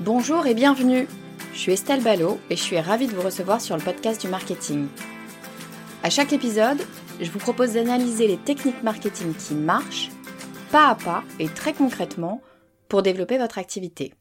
Bonjour et bienvenue. Je suis Estelle Ballot et je suis ravie de vous recevoir sur le podcast du marketing. À chaque épisode, je vous propose d'analyser les techniques marketing qui marchent, pas à pas et très concrètement, pour développer votre activité.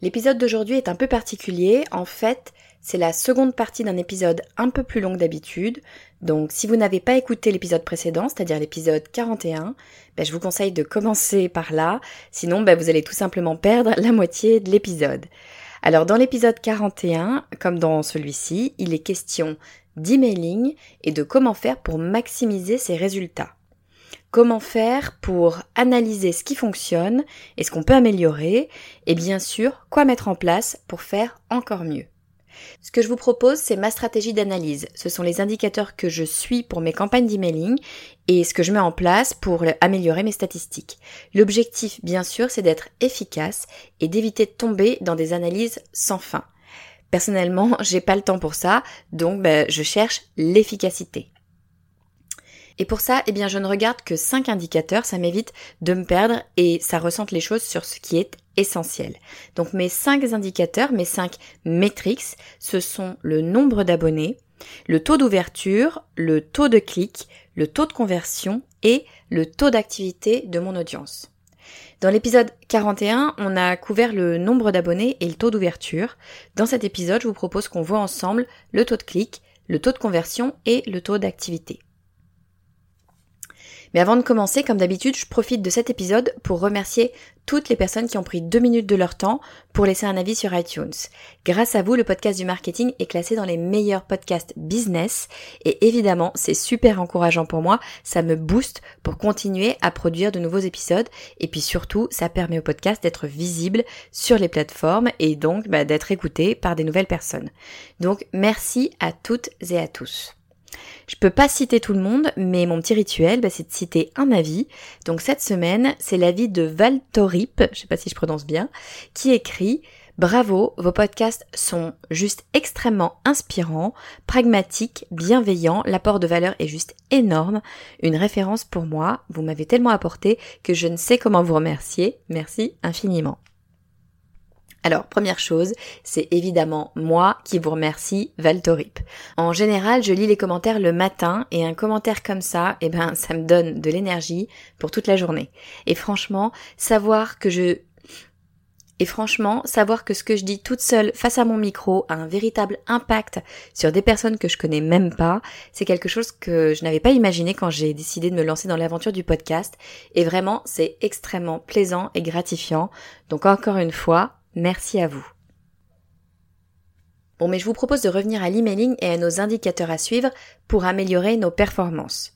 L'épisode d'aujourd'hui est un peu particulier. En fait, c'est la seconde partie d'un épisode un peu plus long que d'habitude. Donc si vous n'avez pas écouté l'épisode précédent, c'est-à-dire l'épisode 41, ben, je vous conseille de commencer par là. Sinon, ben, vous allez tout simplement perdre la moitié de l'épisode. Alors dans l'épisode 41, comme dans celui-ci, il est question d'emailing et de comment faire pour maximiser ses résultats. Comment faire pour analyser ce qui fonctionne et ce qu'on peut améliorer et bien sûr quoi mettre en place pour faire encore mieux. Ce que je vous propose, c'est ma stratégie d'analyse. Ce sont les indicateurs que je suis pour mes campagnes d'emailing et ce que je mets en place pour améliorer mes statistiques. L'objectif, bien sûr, c'est d'être efficace et d'éviter de tomber dans des analyses sans fin. Personnellement, j'ai pas le temps pour ça, donc ben, je cherche l'efficacité. Et pour ça, eh bien, je ne regarde que 5 indicateurs, ça m'évite de me perdre et ça ressente les choses sur ce qui est essentiel. Donc mes 5 indicateurs, mes 5 métriques, ce sont le nombre d'abonnés, le taux d'ouverture, le taux de clic, le taux de conversion et le taux d'activité de mon audience. Dans l'épisode 41, on a couvert le nombre d'abonnés et le taux d'ouverture. Dans cet épisode, je vous propose qu'on voit ensemble le taux de clic, le taux de conversion et le taux d'activité. Mais avant de commencer, comme d'habitude, je profite de cet épisode pour remercier toutes les personnes qui ont pris deux minutes de leur temps pour laisser un avis sur iTunes. Grâce à vous, le podcast du marketing est classé dans les meilleurs podcasts business et évidemment, c'est super encourageant pour moi. Ça me booste pour continuer à produire de nouveaux épisodes et puis surtout, ça permet au podcast d'être visible sur les plateformes et donc bah, d'être écouté par des nouvelles personnes. Donc, merci à toutes et à tous. Je peux pas citer tout le monde, mais mon petit rituel, bah, c'est de citer un avis. Donc cette semaine, c'est l'avis de Valtorip, je sais pas si je prononce bien, qui écrit Bravo, vos podcasts sont juste extrêmement inspirants, pragmatiques, bienveillants, l'apport de valeur est juste énorme, une référence pour moi, vous m'avez tellement apporté que je ne sais comment vous remercier, merci infiniment. Alors, première chose, c'est évidemment moi qui vous remercie, Valtorip. En général, je lis les commentaires le matin et un commentaire comme ça, eh ben, ça me donne de l'énergie pour toute la journée. Et franchement, savoir que je et franchement, savoir que ce que je dis toute seule face à mon micro a un véritable impact sur des personnes que je connais même pas, c'est quelque chose que je n'avais pas imaginé quand j'ai décidé de me lancer dans l'aventure du podcast. Et vraiment, c'est extrêmement plaisant et gratifiant. Donc encore une fois, Merci à vous. Bon, mais je vous propose de revenir à l'emailing et à nos indicateurs à suivre pour améliorer nos performances.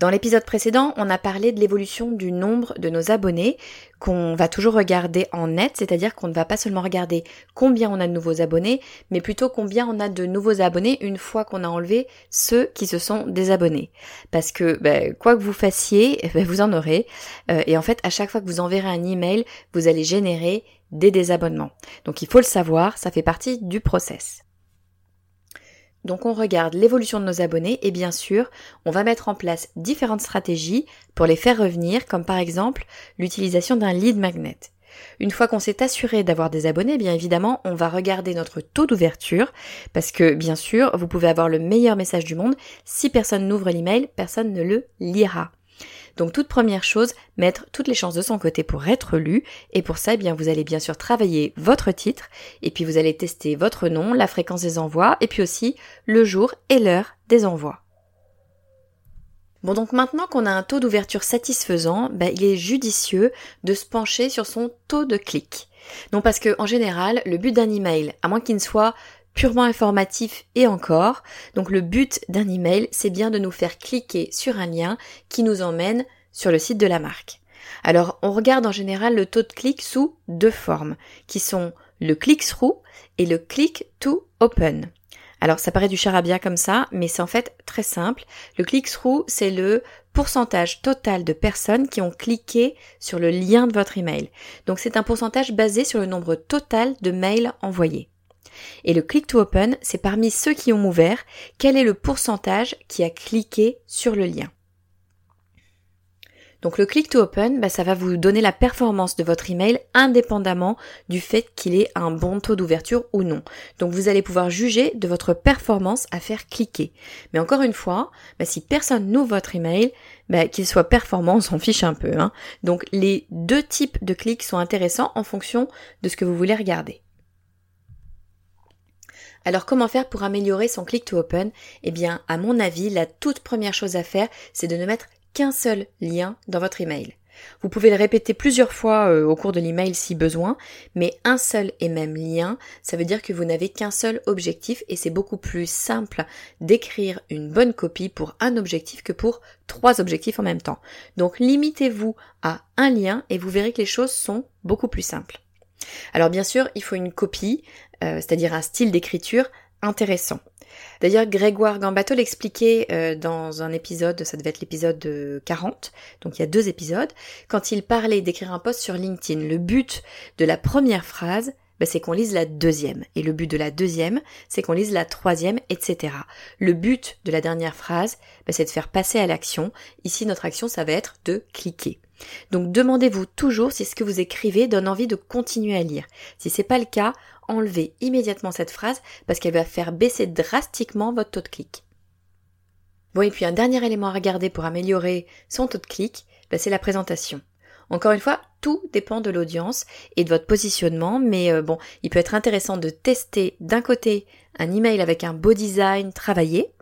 Dans l'épisode précédent, on a parlé de l'évolution du nombre de nos abonnés qu'on va toujours regarder en net, c'est-à-dire qu'on ne va pas seulement regarder combien on a de nouveaux abonnés, mais plutôt combien on a de nouveaux abonnés une fois qu'on a enlevé ceux qui se sont désabonnés. Parce que ben, quoi que vous fassiez, ben, vous en aurez. Euh, et en fait, à chaque fois que vous enverrez un email, vous allez générer des désabonnements. Donc il faut le savoir, ça fait partie du process. Donc on regarde l'évolution de nos abonnés et bien sûr, on va mettre en place différentes stratégies pour les faire revenir, comme par exemple l'utilisation d'un lead magnet. Une fois qu'on s'est assuré d'avoir des abonnés, bien évidemment, on va regarder notre taux d'ouverture parce que bien sûr, vous pouvez avoir le meilleur message du monde, si personne n'ouvre l'email, personne ne le lira. Donc toute première chose, mettre toutes les chances de son côté pour être lu et pour ça, eh bien vous allez bien sûr travailler votre titre et puis vous allez tester votre nom, la fréquence des envois et puis aussi le jour et l'heure des envois. Bon donc maintenant qu'on a un taux d'ouverture satisfaisant, bah, il est judicieux de se pencher sur son taux de clic. Non parce que en général, le but d'un email, à moins qu'il ne soit purement informatif et encore, donc le but d'un email, c'est bien de nous faire cliquer sur un lien qui nous emmène sur le site de la marque. Alors on regarde en général le taux de clic sous deux formes, qui sont le click-through et le click to open. Alors ça paraît du charabia comme ça, mais c'est en fait très simple. Le click-through, c'est le pourcentage total de personnes qui ont cliqué sur le lien de votre email. Donc c'est un pourcentage basé sur le nombre total de mails envoyés. Et le click to open, c'est parmi ceux qui ont ouvert, quel est le pourcentage qui a cliqué sur le lien? Donc le click to open, bah, ça va vous donner la performance de votre email indépendamment du fait qu'il ait un bon taux d'ouverture ou non. Donc vous allez pouvoir juger de votre performance à faire cliquer. Mais encore une fois, bah, si personne n'ouvre votre email, bah, qu'il soit performant, on s'en fiche un peu. Hein. Donc les deux types de clics sont intéressants en fonction de ce que vous voulez regarder. Alors comment faire pour améliorer son click to open? Eh bien, à mon avis, la toute première chose à faire, c'est de ne mettre qu'un seul lien dans votre email. Vous pouvez le répéter plusieurs fois euh, au cours de l'email si besoin, mais un seul et même lien, ça veut dire que vous n'avez qu'un seul objectif et c'est beaucoup plus simple d'écrire une bonne copie pour un objectif que pour trois objectifs en même temps. Donc limitez-vous à un lien et vous verrez que les choses sont beaucoup plus simples. Alors bien sûr, il faut une copie, euh, c'est-à-dire un style d'écriture intéressant. D'ailleurs, Grégoire Gambato l'expliquait euh, dans un épisode, ça devait être l'épisode 40, donc il y a deux épisodes, quand il parlait d'écrire un post sur LinkedIn. Le but de la première phrase, bah, c'est qu'on lise la deuxième. Et le but de la deuxième, c'est qu'on lise la troisième, etc. Le but de la dernière phrase, bah, c'est de faire passer à l'action. Ici, notre action, ça va être de cliquer. Donc demandez-vous toujours si ce que vous écrivez donne envie de continuer à lire. Si c'est pas le cas, enlevez immédiatement cette phrase parce qu'elle va faire baisser drastiquement votre taux de clic. Bon, et puis un dernier élément à regarder pour améliorer son taux de clic, bah, c'est la présentation. Encore une fois, tout dépend de l'audience et de votre positionnement, mais euh, bon, il peut être intéressant de tester d'un côté un email avec un beau design travaillé,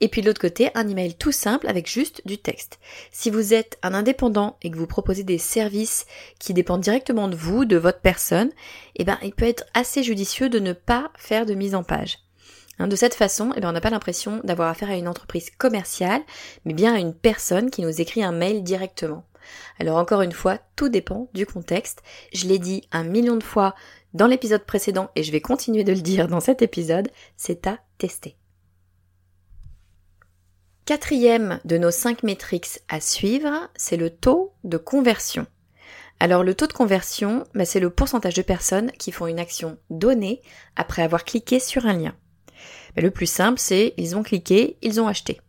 et puis de l'autre côté, un email tout simple avec juste du texte. Si vous êtes un indépendant et que vous proposez des services qui dépendent directement de vous, de votre personne, eh ben, il peut être assez judicieux de ne pas faire de mise en page. Hein, de cette façon, eh ben, on n'a pas l'impression d'avoir affaire à une entreprise commerciale, mais bien à une personne qui nous écrit un mail directement. Alors encore une fois, tout dépend du contexte. Je l'ai dit un million de fois dans l'épisode précédent et je vais continuer de le dire dans cet épisode, c'est à tester. Quatrième de nos cinq métriques à suivre, c'est le taux de conversion. Alors le taux de conversion, bah, c'est le pourcentage de personnes qui font une action donnée après avoir cliqué sur un lien. Bah, le plus simple, c'est ils ont cliqué, ils ont acheté.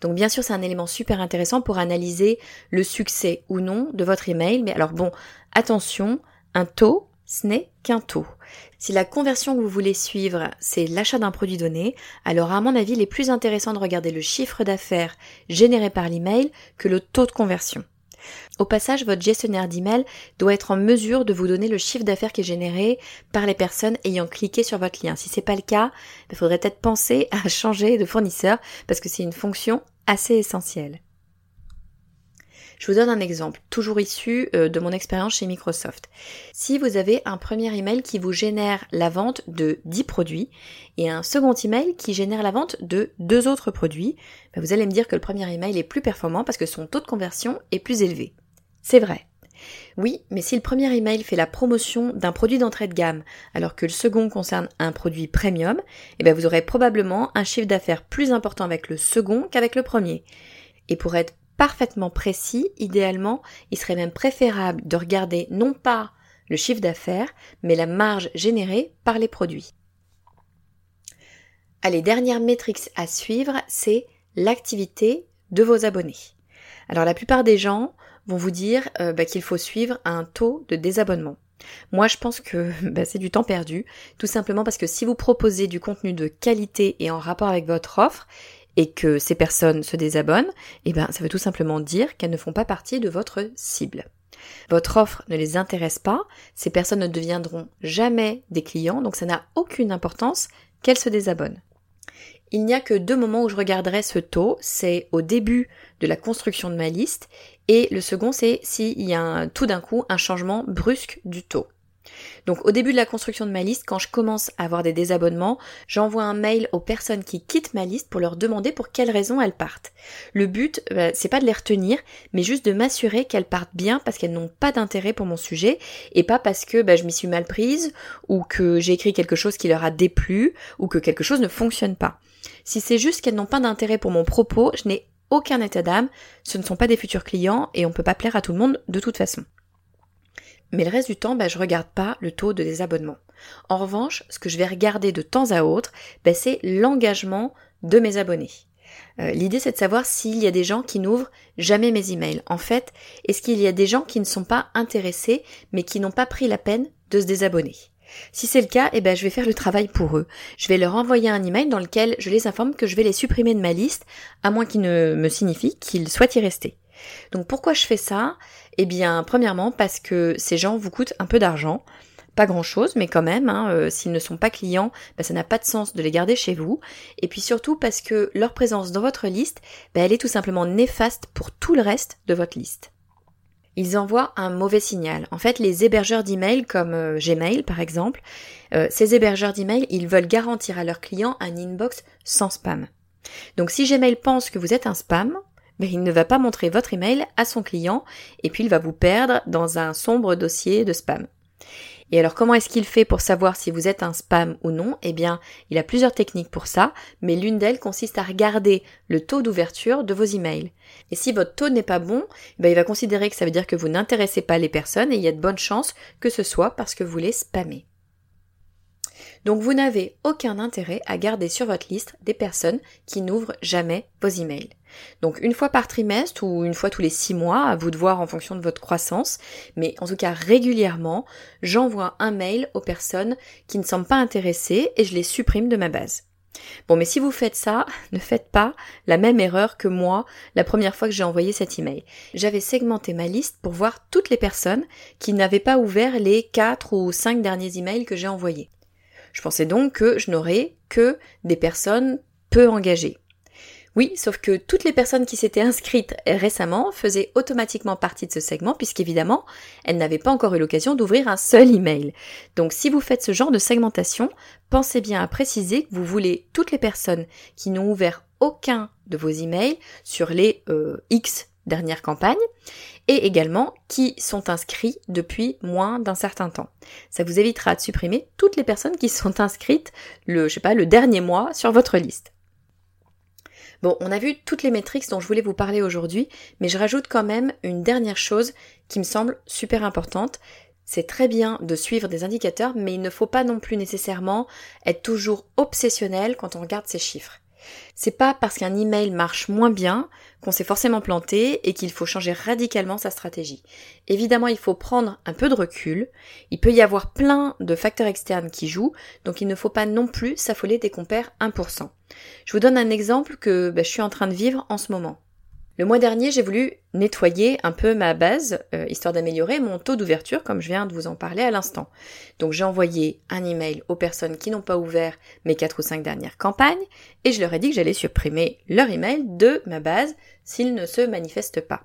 Donc bien sûr, c'est un élément super intéressant pour analyser le succès ou non de votre email. Mais alors bon, attention, un taux, ce n'est qu'un taux. Si la conversion que vous voulez suivre, c'est l'achat d'un produit donné, alors à mon avis, il est plus intéressant de regarder le chiffre d'affaires généré par l'email que le taux de conversion. Au passage, votre gestionnaire d'email doit être en mesure de vous donner le chiffre d'affaires qui est généré par les personnes ayant cliqué sur votre lien. Si c'est pas le cas, il faudrait peut-être penser à changer de fournisseur parce que c'est une fonction assez essentielle. Je vous donne un exemple, toujours issu euh, de mon expérience chez Microsoft. Si vous avez un premier email qui vous génère la vente de 10 produits et un second email qui génère la vente de deux autres produits, ben vous allez me dire que le premier email est plus performant parce que son taux de conversion est plus élevé. C'est vrai. Oui, mais si le premier email fait la promotion d'un produit d'entrée de gamme, alors que le second concerne un produit premium, eh bien vous aurez probablement un chiffre d'affaires plus important avec le second qu'avec le premier. Et pour être parfaitement précis, idéalement, il serait même préférable de regarder non pas le chiffre d'affaires, mais la marge générée par les produits. Allez, dernière métrique à suivre, c'est l'activité de vos abonnés. Alors la plupart des gens vont vous dire euh, bah, qu'il faut suivre un taux de désabonnement. Moi, je pense que bah, c'est du temps perdu, tout simplement parce que si vous proposez du contenu de qualité et en rapport avec votre offre, et que ces personnes se désabonnent, eh ben, ça veut tout simplement dire qu'elles ne font pas partie de votre cible. Votre offre ne les intéresse pas, ces personnes ne deviendront jamais des clients, donc ça n'a aucune importance qu'elles se désabonnent. Il n'y a que deux moments où je regarderai ce taux, c'est au début de la construction de ma liste et le second c'est s'il y a tout d'un coup un changement brusque du taux. Donc au début de la construction de ma liste, quand je commence à avoir des désabonnements, j'envoie un mail aux personnes qui quittent ma liste pour leur demander pour quelles raisons elles partent. Le but, bah, c'est pas de les retenir, mais juste de m'assurer qu'elles partent bien parce qu'elles n'ont pas d'intérêt pour mon sujet et pas parce que bah, je m'y suis mal prise ou que j'ai écrit quelque chose qui leur a déplu ou que quelque chose ne fonctionne pas. Si c'est juste qu'elles n'ont pas d'intérêt pour mon propos, je n'ai aucun état d'âme, ce ne sont pas des futurs clients et on peut pas plaire à tout le monde de toute façon. Mais le reste du temps, bah, je regarde pas le taux de désabonnement. En revanche, ce que je vais regarder de temps à autre, bah, c'est l'engagement de mes abonnés. Euh, l'idée c'est de savoir s'il y a des gens qui n'ouvrent jamais mes emails. En fait, est-ce qu'il y a des gens qui ne sont pas intéressés mais qui n'ont pas pris la peine de se désabonner? Si c'est le cas, eh ben, je vais faire le travail pour eux. Je vais leur envoyer un email dans lequel je les informe que je vais les supprimer de ma liste, à moins qu'ils ne me signifient qu'ils souhaitent y rester. Donc pourquoi je fais ça? Eh bien, premièrement, parce que ces gens vous coûtent un peu d'argent. Pas grand chose, mais quand même, hein, euh, s'ils ne sont pas clients, ben, ça n'a pas de sens de les garder chez vous. Et puis surtout parce que leur présence dans votre liste, ben, elle est tout simplement néfaste pour tout le reste de votre liste ils envoient un mauvais signal. En fait, les hébergeurs d'email comme euh, Gmail par exemple, euh, ces hébergeurs d'email, ils veulent garantir à leurs clients un inbox sans spam. Donc si Gmail pense que vous êtes un spam, il ne va pas montrer votre email à son client et puis il va vous perdre dans un sombre dossier de spam. Et alors comment est-ce qu'il fait pour savoir si vous êtes un spam ou non? Eh bien, il a plusieurs techniques pour ça, mais l'une d'elles consiste à regarder le taux d'ouverture de vos emails. Et si votre taux n'est pas bon, eh ben, il va considérer que ça veut dire que vous n'intéressez pas les personnes et il y a de bonnes chances que ce soit parce que vous les spammez. Donc vous n'avez aucun intérêt à garder sur votre liste des personnes qui n'ouvrent jamais vos emails. Donc une fois par trimestre ou une fois tous les six mois, à vous de voir en fonction de votre croissance, mais en tout cas régulièrement, j'envoie un mail aux personnes qui ne semblent pas intéressées et je les supprime de ma base. Bon, mais si vous faites ça, ne faites pas la même erreur que moi la première fois que j'ai envoyé cet email. J'avais segmenté ma liste pour voir toutes les personnes qui n'avaient pas ouvert les quatre ou cinq derniers emails que j'ai envoyés. Je pensais donc que je n'aurais que des personnes peu engagées. Oui, sauf que toutes les personnes qui s'étaient inscrites récemment faisaient automatiquement partie de ce segment puisqu'évidemment, elles n'avaient pas encore eu l'occasion d'ouvrir un seul email. Donc si vous faites ce genre de segmentation, pensez bien à préciser que vous voulez toutes les personnes qui n'ont ouvert aucun de vos emails sur les euh, X dernières campagnes et également qui sont inscrits depuis moins d'un certain temps. Ça vous évitera de supprimer toutes les personnes qui sont inscrites le, je sais pas, le dernier mois sur votre liste. Bon, on a vu toutes les métriques dont je voulais vous parler aujourd'hui, mais je rajoute quand même une dernière chose qui me semble super importante. C'est très bien de suivre des indicateurs, mais il ne faut pas non plus nécessairement être toujours obsessionnel quand on regarde ces chiffres. C'est pas parce qu'un email marche moins bien qu'on s'est forcément planté et qu'il faut changer radicalement sa stratégie. Évidemment, il faut prendre un peu de recul. Il peut y avoir plein de facteurs externes qui jouent, donc il ne faut pas non plus s'affoler dès qu'on perd 1%. Je vous donne un exemple que bah, je suis en train de vivre en ce moment. Le mois dernier, j'ai voulu nettoyer un peu ma base, euh, histoire d'améliorer mon taux d'ouverture, comme je viens de vous en parler à l'instant. Donc j'ai envoyé un email aux personnes qui n'ont pas ouvert mes 4 ou 5 dernières campagnes, et je leur ai dit que j'allais supprimer leur email de ma base s'ils ne se manifestent pas.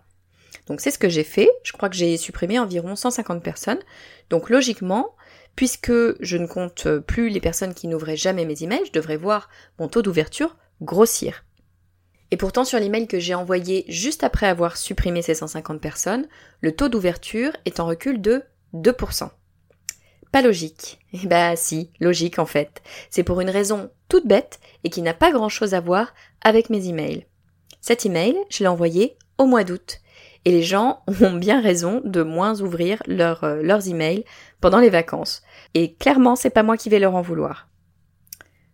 Donc c'est ce que j'ai fait, je crois que j'ai supprimé environ 150 personnes, donc logiquement, puisque je ne compte plus les personnes qui n'ouvraient jamais mes emails, je devrais voir mon taux d'ouverture grossir. Et pourtant, sur l'email que j'ai envoyé juste après avoir supprimé ces 150 personnes, le taux d'ouverture est en recul de 2%. Pas logique. Eh bah si, logique en fait. C'est pour une raison toute bête et qui n'a pas grand chose à voir avec mes emails. Cet email, je l'ai envoyé au mois d'août. Et les gens ont bien raison de moins ouvrir euh, leurs emails pendant les vacances. Et clairement, c'est pas moi qui vais leur en vouloir.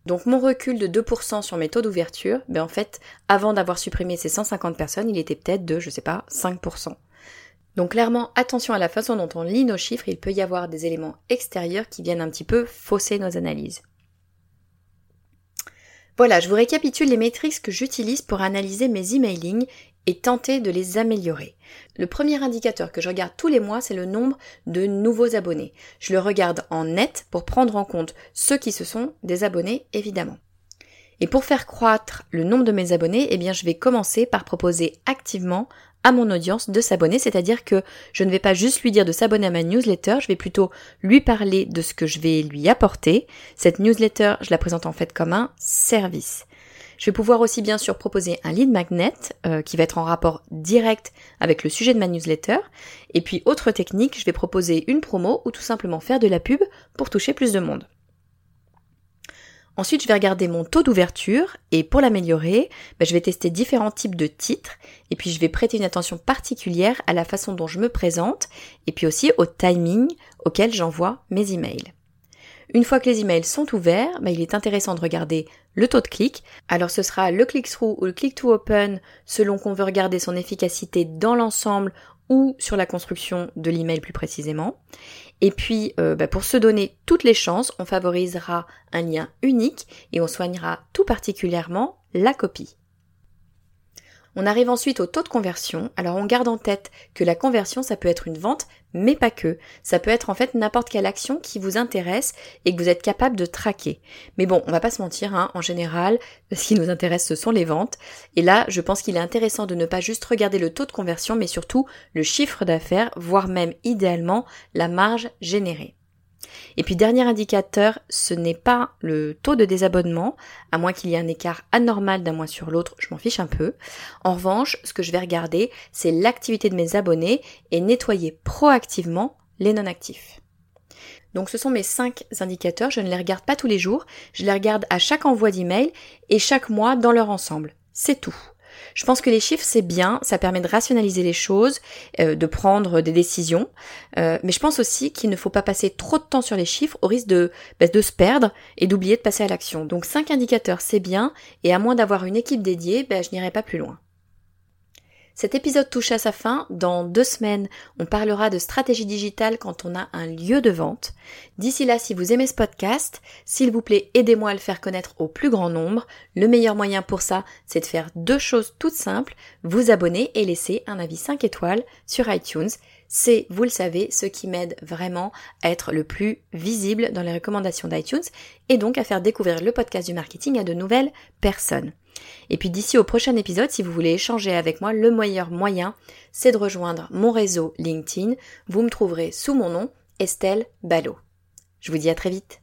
Donc mon recul de 2% sur mes taux d'ouverture, ben en fait, avant d'avoir supprimé ces 150 personnes, il était peut-être de, je sais pas, 5%. Donc clairement, attention à la façon dont on lit nos chiffres, il peut y avoir des éléments extérieurs qui viennent un petit peu fausser nos analyses. Voilà, je vous récapitule les métriques que j'utilise pour analyser mes emailings et tenter de les améliorer. Le premier indicateur que je regarde tous les mois, c'est le nombre de nouveaux abonnés. Je le regarde en net pour prendre en compte ceux qui se sont désabonnés, évidemment. Et pour faire croître le nombre de mes abonnés, eh bien, je vais commencer par proposer activement à mon audience de s'abonner, c'est-à-dire que je ne vais pas juste lui dire de s'abonner à ma newsletter, je vais plutôt lui parler de ce que je vais lui apporter. Cette newsletter, je la présente en fait comme un service. Je vais pouvoir aussi bien sûr proposer un lead magnet euh, qui va être en rapport direct avec le sujet de ma newsletter. Et puis autre technique, je vais proposer une promo ou tout simplement faire de la pub pour toucher plus de monde. Ensuite, je vais regarder mon taux d'ouverture et pour l'améliorer, bah, je vais tester différents types de titres et puis je vais prêter une attention particulière à la façon dont je me présente et puis aussi au timing auquel j'envoie mes emails. Une fois que les emails sont ouverts, bah, il est intéressant de regarder le taux de clic. Alors ce sera le click-through ou le click-to-open selon qu'on veut regarder son efficacité dans l'ensemble ou sur la construction de l'email plus précisément. Et puis, euh, bah, pour se donner toutes les chances, on favorisera un lien unique et on soignera tout particulièrement la copie. On arrive ensuite au taux de conversion. Alors on garde en tête que la conversion, ça peut être une vente, mais pas que. Ça peut être en fait n'importe quelle action qui vous intéresse et que vous êtes capable de traquer. Mais bon, on va pas se mentir, hein, en général, ce qui nous intéresse, ce sont les ventes. Et là, je pense qu'il est intéressant de ne pas juste regarder le taux de conversion, mais surtout le chiffre d'affaires, voire même idéalement la marge générée. Et puis dernier indicateur, ce n'est pas le taux de désabonnement, à moins qu'il y ait un écart anormal d'un mois sur l'autre, je m'en fiche un peu. En revanche, ce que je vais regarder, c'est l'activité de mes abonnés et nettoyer proactivement les non-actifs. Donc ce sont mes cinq indicateurs, je ne les regarde pas tous les jours, je les regarde à chaque envoi d'email et chaque mois dans leur ensemble. C'est tout. Je pense que les chiffres c'est bien, ça permet de rationaliser les choses, euh, de prendre des décisions, euh, mais je pense aussi qu'il ne faut pas passer trop de temps sur les chiffres au risque de, bah, de se perdre et d'oublier de passer à l'action. Donc 5 indicateurs c'est bien, et à moins d'avoir une équipe dédiée, bah, je n'irai pas plus loin. Cet épisode touche à sa fin. Dans deux semaines, on parlera de stratégie digitale quand on a un lieu de vente. D'ici là, si vous aimez ce podcast, s'il vous plaît, aidez-moi à le faire connaître au plus grand nombre. Le meilleur moyen pour ça, c'est de faire deux choses toutes simples. Vous abonner et laisser un avis 5 étoiles sur iTunes. C'est, vous le savez, ce qui m'aide vraiment à être le plus visible dans les recommandations d'iTunes et donc à faire découvrir le podcast du marketing à de nouvelles personnes. Et puis d'ici au prochain épisode, si vous voulez échanger avec moi, le meilleur moyen, c'est de rejoindre mon réseau LinkedIn. Vous me trouverez sous mon nom, Estelle Ballot. Je vous dis à très vite.